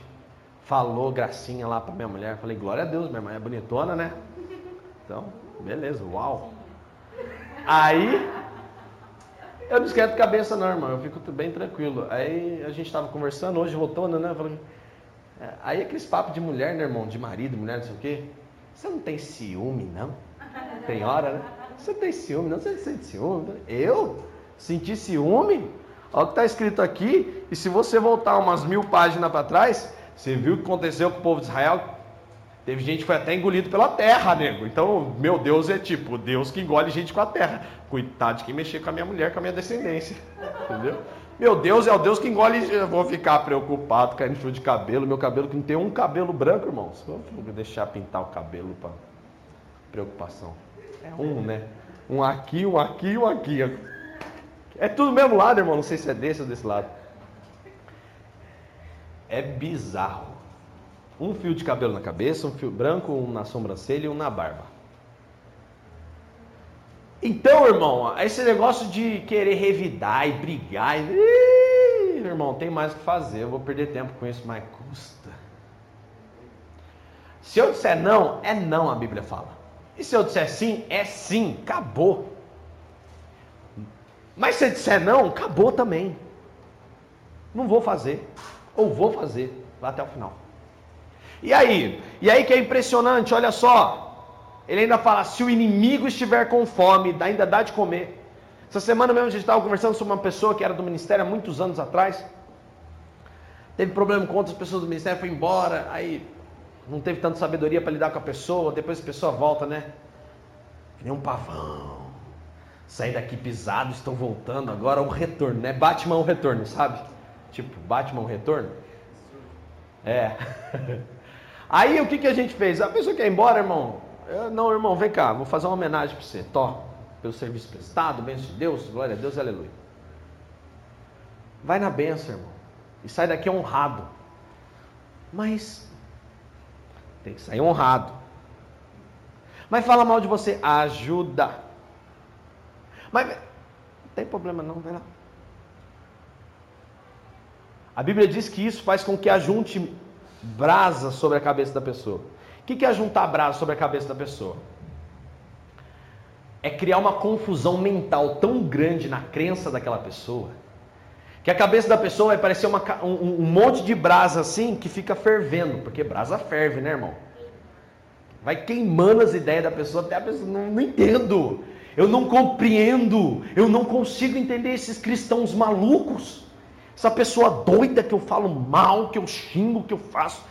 S1: Falou gracinha lá pra minha mulher. Falei, glória a Deus, minha mãe é bonitona, né? Então, beleza, uau. Aí, eu não esquento cabeça não, irmão. Eu fico bem tranquilo. Aí a gente tava conversando hoje, voltando, né? Falei, é, aí aqueles papos de mulher, né, irmão? De marido, mulher, não sei o quê. Você não tem ciúme, não? Tem hora, né? Você tem ciúme, não? Você sente ciúme? Eu? Senti ciúme? Olha o que está escrito aqui, e se você voltar umas mil páginas para trás, você viu o que aconteceu com o povo de Israel? Teve gente que foi até engolido pela terra, nego. Então, meu Deus é tipo, Deus que engole gente com a terra. Coitado de quem mexer com a minha mulher, com a minha descendência. Entendeu? Meu Deus é o Deus que engole. Eu vou ficar preocupado caindo fio de cabelo. Meu cabelo que não tem um cabelo branco, irmãos. Vou deixar pintar o cabelo para preocupação. É um, né? Um aqui, um aqui, um aqui. É tudo do mesmo lado, irmão. Não sei se é desse ou desse lado. É bizarro. Um fio de cabelo na cabeça, um fio branco, um na sobrancelha e um na barba. Então, irmão, esse negócio de querer revidar e brigar, e... Ih, irmão, tem mais o que fazer. Eu vou perder tempo com isso, mas custa. Se eu disser não, é não, a Bíblia fala. E se eu disser sim, é sim. Acabou. Mas se disser não, acabou também. Não vou fazer. Ou vou fazer. Vai até o final. E aí? E aí que é impressionante, olha só. Ele ainda fala: se o inimigo estiver com fome, ainda dá de comer. Essa semana mesmo a gente estava conversando sobre uma pessoa que era do ministério há muitos anos atrás. Teve problema com outras pessoas do ministério, foi embora, aí não teve tanta sabedoria para lidar com a pessoa, depois a pessoa volta, né? Que nem um pavão. Saí daqui pisado, estão voltando agora o retorno, né? Batman o retorno, sabe? Tipo, Batman o retorno. É. Aí o que, que a gente fez? A pessoa quer ir embora, irmão. Eu, não, irmão, vem cá, vou fazer uma homenagem para você. Tó, pelo serviço prestado, bênção de Deus, glória a Deus, aleluia. Vai na benção, irmão. E sai daqui honrado. Mas tem que sair honrado. Mas fala mal de você, ajuda. Mas não tem problema não, vai lá. A Bíblia diz que isso faz com que ajunte brasa sobre a cabeça da pessoa. O que é ajuntar brasa sobre a cabeça da pessoa? É criar uma confusão mental tão grande na crença daquela pessoa que a cabeça da pessoa vai parecer uma, um, um, monte de brasa assim que fica fervendo, porque brasa ferve, né, irmão? Vai queimando as ideias da pessoa até a pessoa não, não entendo, eu não compreendo, eu não consigo entender esses cristãos malucos, essa pessoa doida que eu falo mal, que eu xingo, que eu faço.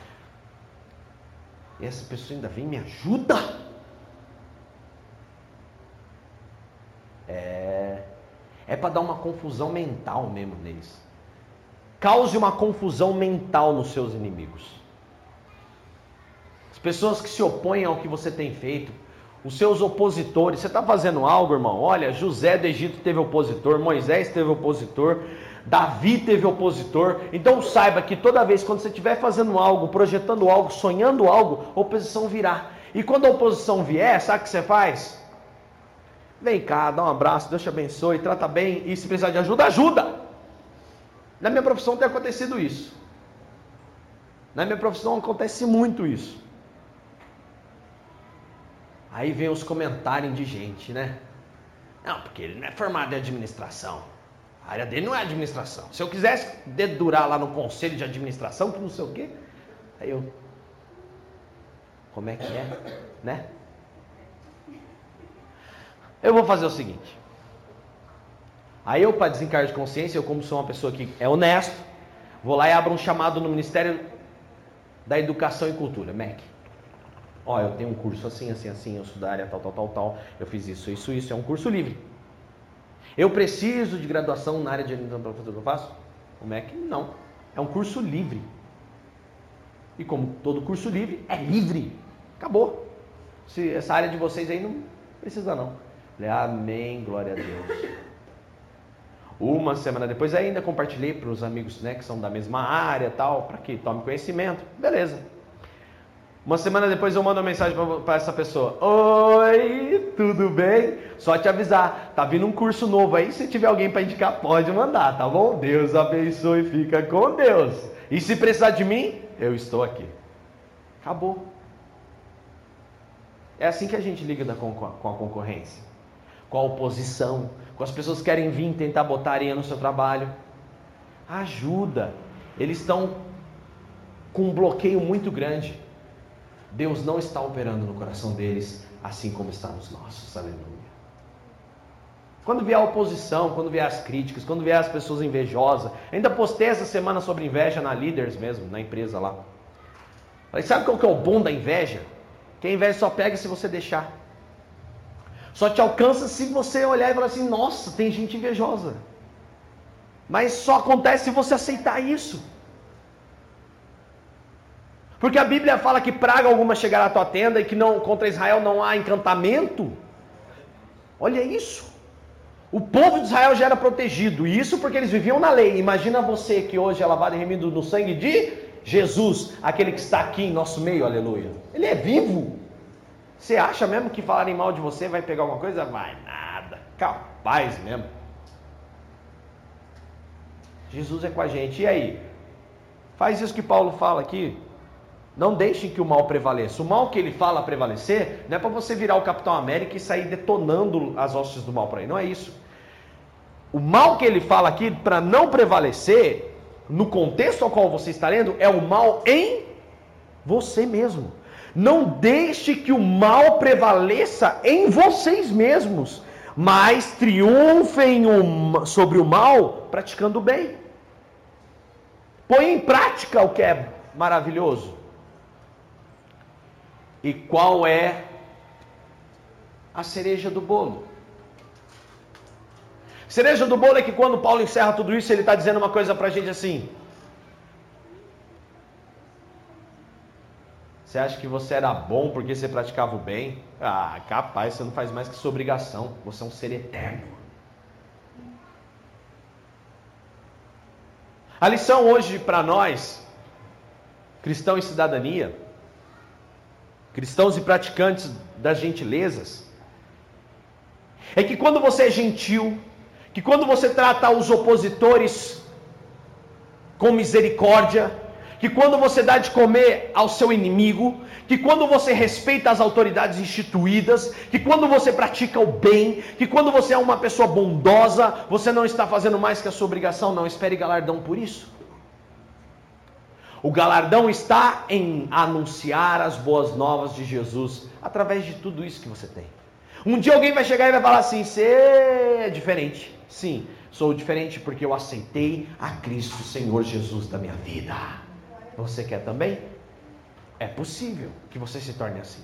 S1: E essa pessoa ainda vem e me ajuda. É é para dar uma confusão mental mesmo neles. Cause uma confusão mental nos seus inimigos. As pessoas que se opõem ao que você tem feito, os seus opositores. Você está fazendo algo, irmão? Olha, José do Egito teve opositor, Moisés teve opositor, Davi teve opositor. Então saiba que toda vez quando você estiver fazendo algo, projetando algo, sonhando algo, oposição virá. E quando a oposição vier, sabe o que você faz? Vem cá, dá um abraço, Deus te abençoe, trata bem e se precisar de ajuda, ajuda. Na minha profissão tem acontecido isso. Na minha profissão acontece muito isso. Aí vem os comentários de gente, né? Não, porque ele não é formado em administração. A área dele não é administração. Se eu quisesse dedurar lá no conselho de administração, que não sei o quê, aí eu. Como é que é? Né? Eu vou fazer o seguinte. Aí eu, para desencargo de consciência, eu como sou uma pessoa que é honesto, vou lá e abro um chamado no Ministério da Educação e Cultura, MEC. Ó, eu tenho um curso assim, assim, assim, eu sou da área tal, tal, tal, tal, eu fiz isso, isso, isso, é um curso livre. Eu preciso de graduação na área de administração para fazer o que eu faço? O MEC, não. É um curso livre. E como todo curso livre, é livre. Acabou. Se essa área de vocês aí não precisa não. Falei, amém, glória a Deus. Uma semana depois ainda compartilhei para os amigos né, que são da mesma área tal, para que tome conhecimento. Beleza. Uma semana depois eu mando uma mensagem para essa pessoa. Oi, tudo bem? Só te avisar, tá vindo um curso novo aí. Se tiver alguém para indicar, pode mandar, tá bom? Deus abençoe, fica com Deus. E se precisar de mim, eu estou aqui. Acabou. É assim que a gente liga com a concorrência com a oposição, com as pessoas que querem vir tentar botar areia no seu trabalho. Ajuda. Eles estão com um bloqueio muito grande. Deus não está operando no coração deles, assim como está nos nossos. Aleluia. Quando vier a oposição, quando vier as críticas, quando vier as pessoas invejosas, ainda postei essa semana sobre inveja na Leaders mesmo, na empresa lá. Falei, sabe qual que é o bom da inveja? Que a inveja só pega se você deixar. Só te alcança se você olhar e falar assim: nossa, tem gente invejosa. Mas só acontece se você aceitar isso. Porque a Bíblia fala que praga alguma chegará à tua tenda e que não contra Israel não há encantamento. Olha isso. O povo de Israel já era protegido, e isso porque eles viviam na lei. Imagina você que hoje é lavado e remido no sangue de Jesus, aquele que está aqui em nosso meio, aleluia. Ele é vivo. Você acha mesmo que falarem mal de você vai pegar alguma coisa? Vai nada. Capaz mesmo. Jesus é com a gente. E aí? Faz isso que Paulo fala aqui. Não deixem que o mal prevaleça. O mal que ele fala prevalecer não é para você virar o Capitão América e sair detonando as hostes do mal para aí. Não é isso. O mal que ele fala aqui para não prevalecer, no contexto ao qual você está lendo, é o mal em você mesmo. Não deixe que o mal prevaleça em vocês mesmos, mas triunfem sobre o mal praticando o bem. Põe em prática o que é maravilhoso. E qual é a cereja do bolo? Cereja do bolo é que quando Paulo encerra tudo isso, ele está dizendo uma coisa para a gente assim: Você acha que você era bom porque você praticava o bem? Ah, capaz, você não faz mais que sua obrigação. Você é um ser eterno. A lição hoje para nós, cristãos em cidadania, cristãos e praticantes das gentilezas, é que quando você é gentil, que quando você trata os opositores com misericórdia, que quando você dá de comer ao seu inimigo, que quando você respeita as autoridades instituídas, que quando você pratica o bem, que quando você é uma pessoa bondosa, você não está fazendo mais que a sua obrigação, não espere galardão por isso. O galardão está em anunciar as boas novas de Jesus através de tudo isso que você tem. Um dia alguém vai chegar e vai falar assim: você é diferente. Sim, sou diferente porque eu aceitei a Cristo, Senhor Jesus da minha vida. Você quer também? É possível que você se torne assim.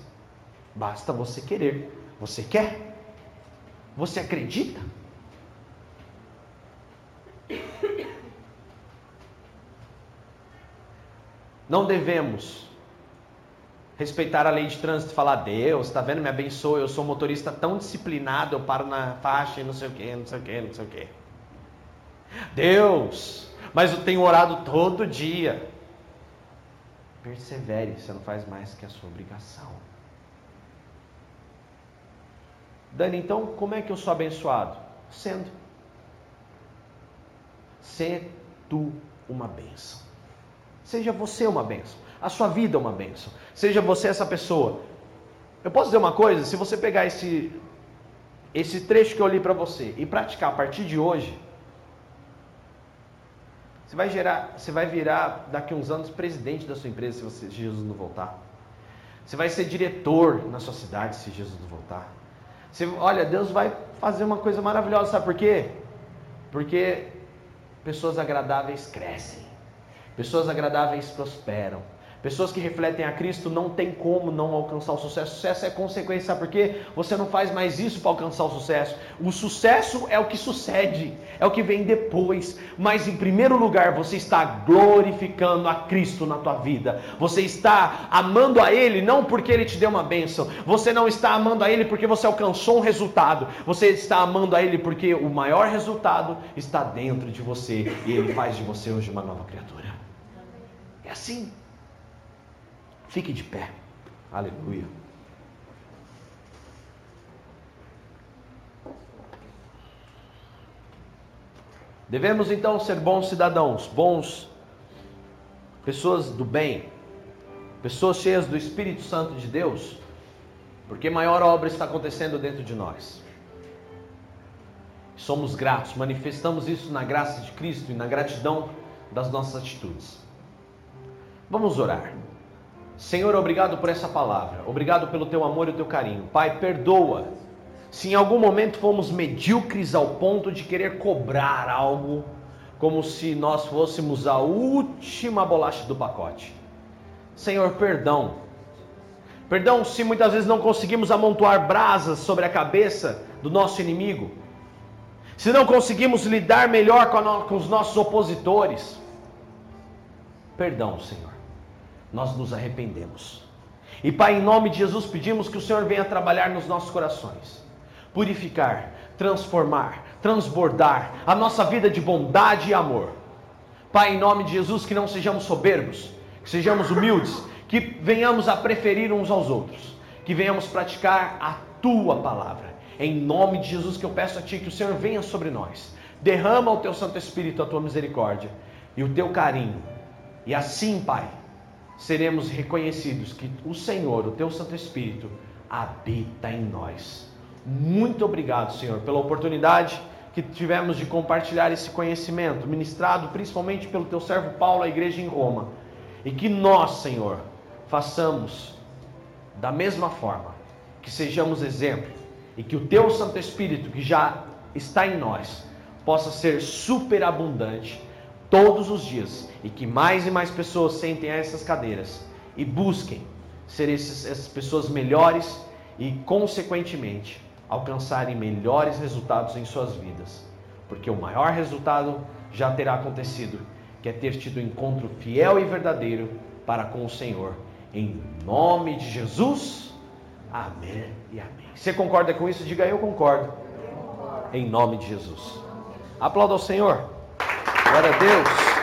S1: Basta você querer. Você quer? Você acredita? Não devemos respeitar a lei de trânsito e falar: Deus, está vendo, me abençoa, eu sou um motorista tão disciplinado, eu paro na faixa e não sei o que, não sei o que, não sei o que. Deus, mas eu tenho orado todo dia. Persevere, você não faz mais que a sua obrigação. Dani, então como é que eu sou abençoado? Sendo. Ser tu uma bênção. Seja você uma bênção. A sua vida uma bênção. Seja você essa pessoa. Eu posso dizer uma coisa? Se você pegar esse, esse trecho que eu li para você e praticar a partir de hoje, você vai gerar, você vai virar daqui uns anos presidente da sua empresa se, você, se Jesus não voltar. Você vai ser diretor na sua cidade se Jesus não voltar. Você, olha, Deus vai fazer uma coisa maravilhosa, sabe por quê? Porque pessoas agradáveis crescem, pessoas agradáveis prosperam, Pessoas que refletem a Cristo não tem como não alcançar o sucesso. Sucesso é consequência, sabe por quê? Você não faz mais isso para alcançar o sucesso. O sucesso é o que sucede, é o que vem depois. Mas em primeiro lugar, você está glorificando a Cristo na tua vida. Você está amando a Ele não porque Ele te deu uma bênção. Você não está amando a Ele porque você alcançou um resultado. Você está amando a Ele porque o maior resultado está dentro de você e Ele faz de você hoje uma nova criatura. É assim. Fique de pé. Aleluia. Devemos então ser bons cidadãos, bons pessoas do bem, pessoas cheias do Espírito Santo de Deus, porque maior obra está acontecendo dentro de nós. Somos gratos, manifestamos isso na graça de Cristo e na gratidão das nossas atitudes. Vamos orar. Senhor, obrigado por essa palavra. Obrigado pelo teu amor e o teu carinho. Pai, perdoa se em algum momento fomos medíocres ao ponto de querer cobrar algo como se nós fôssemos a última bolacha do pacote. Senhor, perdão. Perdão se muitas vezes não conseguimos amontoar brasas sobre a cabeça do nosso inimigo. Se não conseguimos lidar melhor com, os nossos opositores. Perdão, Senhor nós nos arrependemos. E Pai, em nome de Jesus, pedimos que o Senhor venha trabalhar nos nossos corações, purificar, transformar, transbordar a nossa vida de bondade e amor. Pai, em nome de Jesus, que não sejamos soberbos, que sejamos humildes, que venhamos a preferir uns aos outros, que venhamos praticar a tua palavra. Em nome de Jesus que eu peço a ti que o Senhor venha sobre nós. Derrama o teu Santo Espírito, a tua misericórdia e o teu carinho. E assim, Pai, seremos reconhecidos que o Senhor, o teu Santo Espírito, habita em nós. Muito obrigado, Senhor, pela oportunidade que tivemos de compartilhar esse conhecimento, ministrado principalmente pelo teu servo Paulo à igreja em Roma. E que nós, Senhor, façamos da mesma forma, que sejamos exemplo e que o teu Santo Espírito, que já está em nós, possa ser superabundante todos os dias e que mais e mais pessoas sentem a essas cadeiras e busquem ser esses, essas pessoas melhores e, consequentemente, alcançarem melhores resultados em suas vidas. Porque o maior resultado já terá acontecido, que é ter tido um encontro fiel e verdadeiro para com o Senhor. Em nome de Jesus, amém e amém. Você concorda com isso? Diga eu concordo. Em nome de Jesus. Aplauda ao Senhor. Glória a Deus.